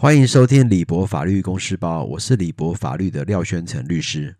欢迎收听李博法律公司包，我是李博法律的廖宣成律师。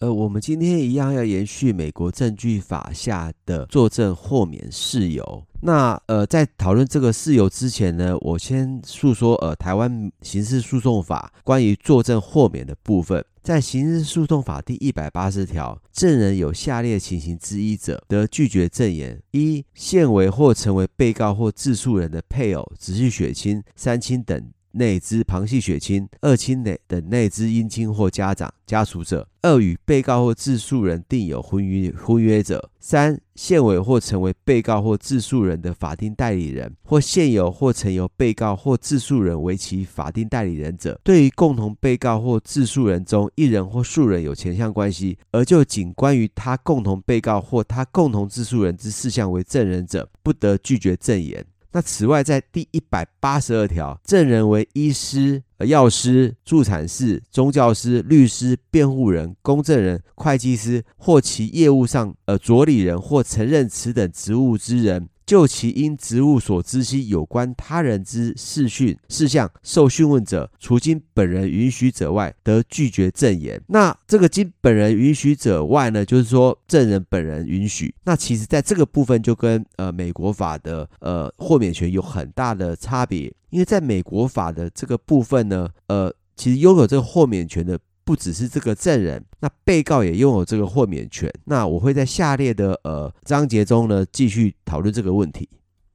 呃，我们今天一样要延续美国证据法下的作证豁免事由。那呃，在讨论这个事由之前呢，我先述说呃，台湾刑事诉讼法关于作证豁免的部分。在刑事诉讼法第一百八十条，证人有下列情形之一者，得拒绝证言：一、现为或成为被告或自诉人的配偶、直系血亲、三亲等。内之旁系血亲、二亲内等内之姻亲或家长、家属者；二与被告或自诉人订有婚约婚约者；三现为或成为被告或自诉人的法定代理人，或现有或曾由被告或自诉人为其法定代理人者，对于共同被告或自诉人中一人或数人有前项关系，而就仅关于他共同被告或他共同自诉人之事项为证人者，不得拒绝证言。那此外，在第一百八十二条，证人为医师、药师、助产士、宗教师、律师、辩护人、公证人、会计师或其业务上呃着理人或承认此等职务之人。就其因职务所知悉有关他人之事讯事项受讯问者，除经本人允许者外，得拒绝证言。那这个经本人允许者外呢，就是说证人本人允许。那其实在这个部分就跟呃美国法的呃豁免权有很大的差别，因为在美国法的这个部分呢，呃，其实拥有这个豁免权的。不只是这个证人，那被告也拥有这个豁免权。那我会在下列的呃章节中呢继续讨论这个问题。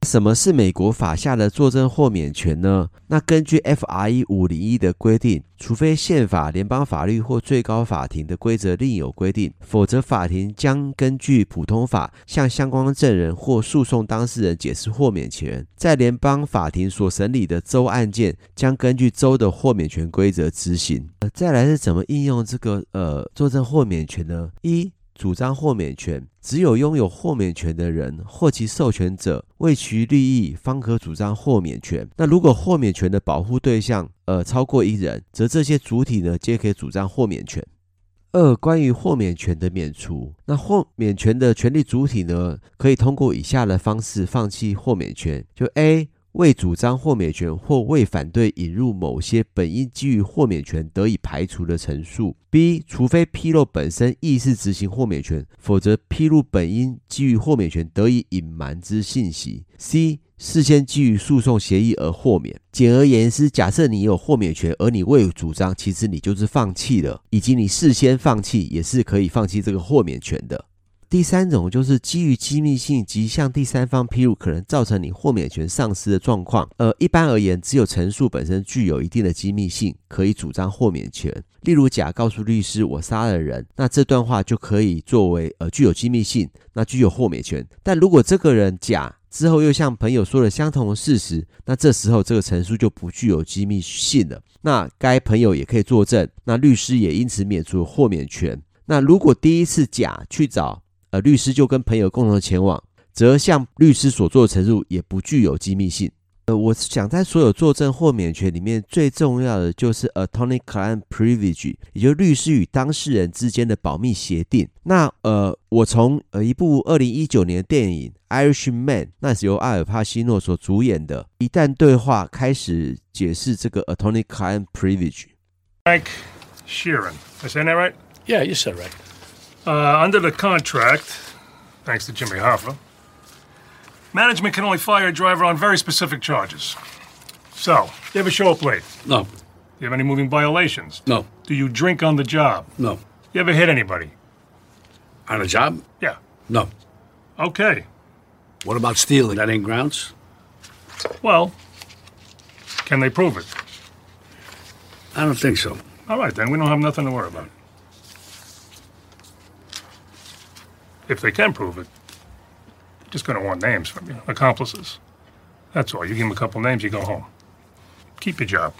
什么是美国法下的作证豁免权呢？那根据 F.R.E. 五零一的规定，除非宪法、联邦法律或最高法庭的规则另有规定，否则法庭将根据普通法向相关证人或诉讼当事人解释豁免权。在联邦法庭所审理的州案件，将根据州的豁免权规则执行。呃，再来是怎么应用这个呃作证豁免权呢？一主张豁免权，只有拥有豁免权的人或其授权者为其利益，方可主张豁免权。那如果豁免权的保护对象呃超过一人，则这些主体呢皆可以主张豁免权。二、关于豁免权的免除，那豁免权的权利主体呢，可以通过以下的方式放弃豁免权：就 A。未主张豁免权或未反对引入某些本应基于豁免权得以排除的陈述。B. 除非披露本身意思执行豁免权，否则披露本应基于豁免权得以隐瞒之信息。C. 事先基于诉讼协议而豁免。简而言之，假设你有豁免权，而你未主张，其实你就是放弃了，以及你事先放弃也是可以放弃这个豁免权的。第三种就是基于机密性及向第三方披露可能造成你豁免权丧失的状况。呃，一般而言，只有陈述本身具有一定的机密性，可以主张豁免权。例如，甲告诉律师我杀了人，那这段话就可以作为呃具有机密性，那具有豁免权。但如果这个人甲之后又向朋友说了相同的事实，那这时候这个陈述就不具有机密性了。那该朋友也可以作证，那律师也因此免除豁免权。那如果第一次甲去找呃，律师就跟朋友共同前往，则向律师所做的陈述也不具有机密性。呃，我想在所有作证豁免权里面，最重要的就是 attorney-client privilege，也就是律师与当事人之间的保密协定。那呃，我从呃一部二零一九年的电影《Irishman》，那是由阿尔帕西诺所主演的，一旦对话开始解释这个 attorney-client privilege。Frank Sheeran, I say that right? Yeah, you said right. Uh, under the contract, thanks to Jimmy Hoffa, management can only fire a driver on very specific charges. So, do you ever show up late? No. Do you have any moving violations? No. Do you drink on the job? No. You ever hit anybody? On a job? Yeah. No. Okay. What about stealing? That ain't grounds? Well, can they prove it? I don't think so. All right, then. We don't have nothing to worry about. If they can prove it, just going to want names from you, accomplices. That's all. You give them a couple names, you go home. Keep your job.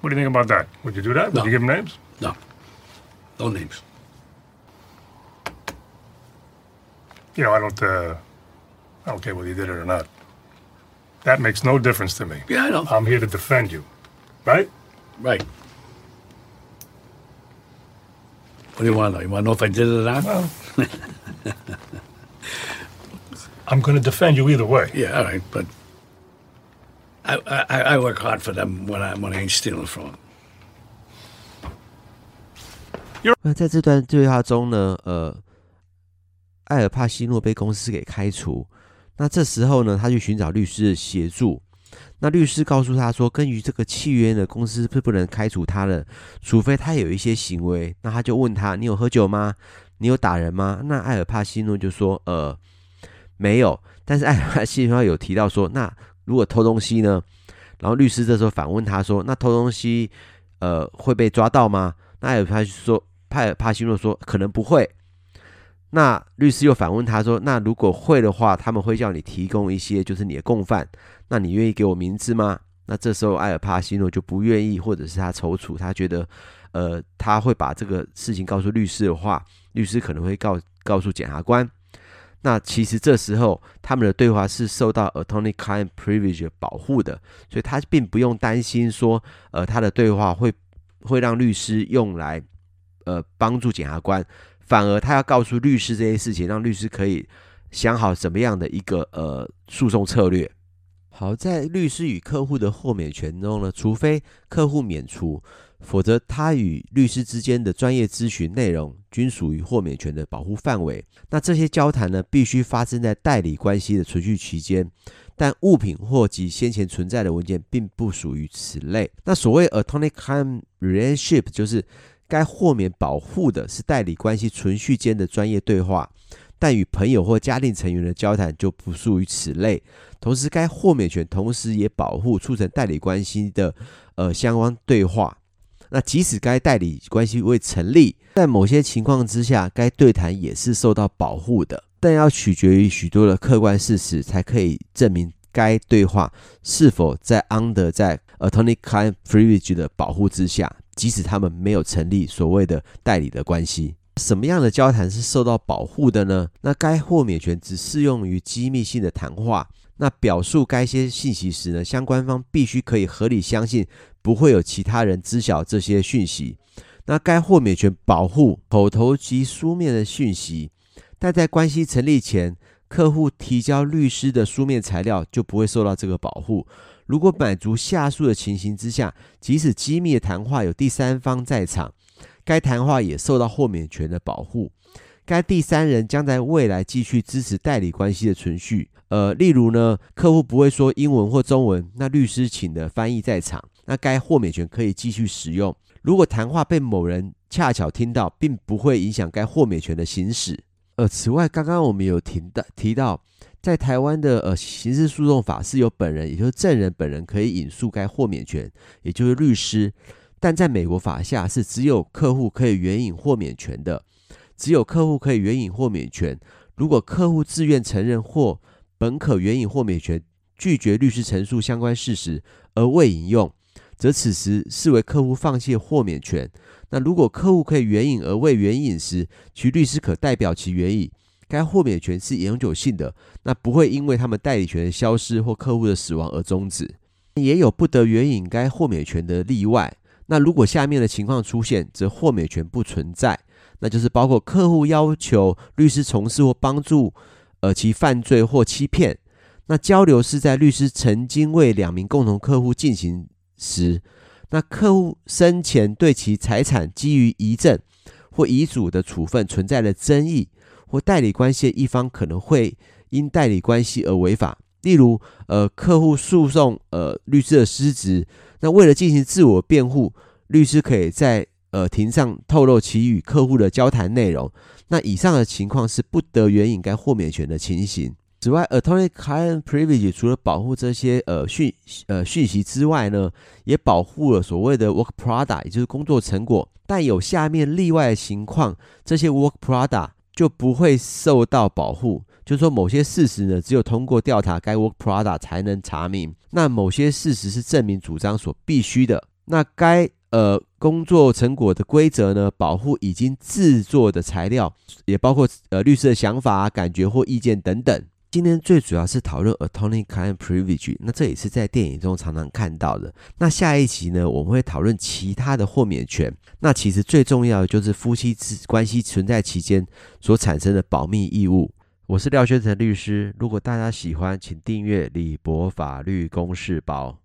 What do you think about that? Would you do that? Would you give them names? No. No names. You know, I don't. Uh, I don't care whether you did it or not. That makes no difference to me. Yeah, I know. I'm here to defend you, right? Right. What do you want to know? You want to know if I did it or not? Well, I'm going to defend you either way. Yeah, all right, but I, I, I work hard for them when I, when I ain't stealing from them. 那在这段对话中呢，呃，艾尔帕西诺被公司给开除。那这时候呢，他去寻找律师的协助。那律师告诉他说，根据这个契约呢，公司是不能开除他的，除非他有一些行为。那他就问他：“你有喝酒吗？你有打人吗？”那艾尔帕西诺就说：“呃，没有。”但是艾尔帕西诺有提到说：“那如果偷东西呢？”然后律师这时候反问他说：“那偷东西，呃，会被抓到吗？”那艾尔帕说：“派尔帕西诺说可能不会。”那律师又反问他说：“那如果会的话，他们会叫你提供一些，就是你的共犯。”那你愿意给我名字吗？那这时候埃尔帕西诺就不愿意，或者是他踌躇，他觉得，呃，他会把这个事情告诉律师的话，律师可能会告告诉检察官。那其实这时候他们的对话是受到 attorney-client privilege 保护的，所以他并不用担心说，呃，他的对话会会让律师用来，呃，帮助检察官，反而他要告诉律师这些事情，让律师可以想好怎么样的一个呃诉讼策略。好，在律师与客户的豁免权中呢，除非客户免除，否则他与律师之间的专业咨询内容均属于豁免权的保护范围。那这些交谈呢，必须发生在代理关系的存续期间，但物品或及先前存在的文件并不属于此类。那所谓 attorney-client relationship，就是该豁免保护的是代理关系存续间的专业对话。但与朋友或家庭成员的交谈就不属于此类。同时，该豁免权同时也保护促成代理关系的呃相关对话。那即使该代理关系未成立，在某些情况之下，该对谈也是受到保护的。但要取决于许多的客观事实，才可以证明该对话是否在 under 在 attorney-client privilege 的保护之下，即使他们没有成立所谓的代理的关系。什么样的交谈是受到保护的呢？那该豁免权只适用于机密性的谈话。那表述该些信息时呢，相关方必须可以合理相信不会有其他人知晓这些讯息。那该豁免权保护口头及书面的讯息，但在关系成立前，客户提交律师的书面材料就不会受到这个保护。如果满足下述的情形之下，即使机密的谈话有第三方在场。该谈话也受到豁免权的保护。该第三人将在未来继续支持代理关系的存续。呃，例如呢，客户不会说英文或中文，那律师请的翻译在场，那该豁免权可以继续使用。如果谈话被某人恰巧听到，并不会影响该豁免权的行使。呃，此外，刚刚我们有提到提到，在台湾的呃刑事诉讼法是由本人，也就是证人本人可以引述该豁免权，也就是律师。但在美国法下是只有客户可以援引豁免权的，只有客户可以援引豁免权。如果客户自愿承认或本可援引豁免权，拒绝律师陈述相关事实而未引用，则此时视为客户放弃豁免权。那如果客户可以援引而未援引时，其律师可代表其援引，该豁免权是永久性的，那不会因为他们代理权的消失或客户的死亡而终止。也有不得援引该豁免权的例外。那如果下面的情况出现，则豁免权不存在，那就是包括客户要求律师从事或帮助呃其犯罪或欺骗。那交流是在律师曾经为两名共同客户进行时，那客户生前对其财产基于遗赠或遗嘱的处分存在的争议，或代理关系的一方可能会因代理关系而违法。例如，呃，客户诉讼呃律师的失职。那为了进行自我辩护，律师可以在呃庭上透露其与客户的交谈内容。那以上的情况是不得援引该豁免权的情形。此外，attorney-client privilege 除了保护这些呃讯呃讯息之外呢，也保护了所谓的 work product，也就是工作成果。但有下面例外的情况，这些 work product 就不会受到保护。就是说，某些事实呢，只有通过调查该 work product 才能查明。那某些事实是证明主张所必须的。那该呃工作成果的规则呢，保护已经制作的材料，也包括呃律师的想法、感觉或意见等等。今天最主要是讨论 attorney-client privilege，那这也是在电影中常常看到的。那下一集呢，我们会讨论其他的豁免权。那其实最重要的就是夫妻之关系存在期间所产生的保密义务。我是廖宣成律师，如果大家喜欢，请订阅李博法律公示包。